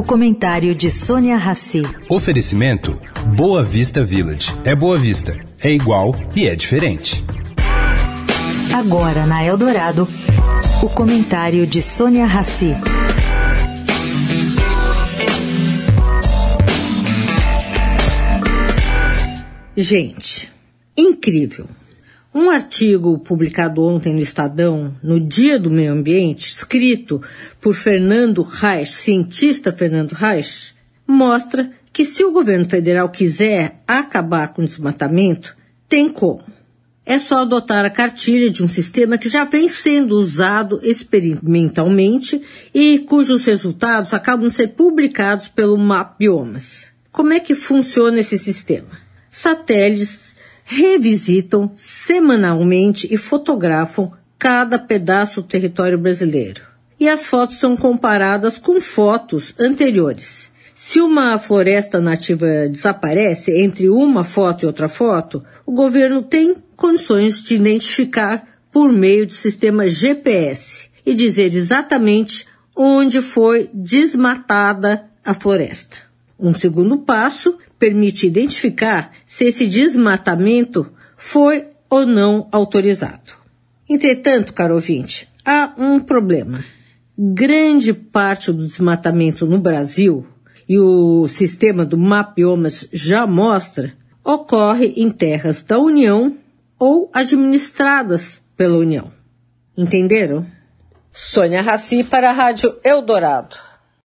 O comentário de Sônia Rassi. Oferecimento Boa Vista Village. É Boa Vista, é igual e é diferente. Agora na Eldorado, o comentário de Sônia Rassi. Gente, incrível. Um artigo publicado ontem no Estadão, no Dia do Meio Ambiente, escrito por Fernando Reich, cientista Fernando Reich, mostra que se o governo federal quiser acabar com o desmatamento, tem como. É só adotar a cartilha de um sistema que já vem sendo usado experimentalmente e cujos resultados acabam de ser publicados pelo MAP Biomas. Como é que funciona esse sistema? Satélites revisitam semanalmente e fotografam cada pedaço do território brasileiro. E as fotos são comparadas com fotos anteriores. Se uma floresta nativa desaparece entre uma foto e outra foto, o governo tem condições de identificar por meio do sistema GPS e dizer exatamente onde foi desmatada a floresta. Um segundo passo permite identificar se esse desmatamento foi ou não autorizado. Entretanto, caro ouvinte, há um problema. Grande parte do desmatamento no Brasil, e o sistema do Mapiomas já mostra, ocorre em terras da União ou administradas pela União. Entenderam? Sônia Raci para a Rádio Eldorado.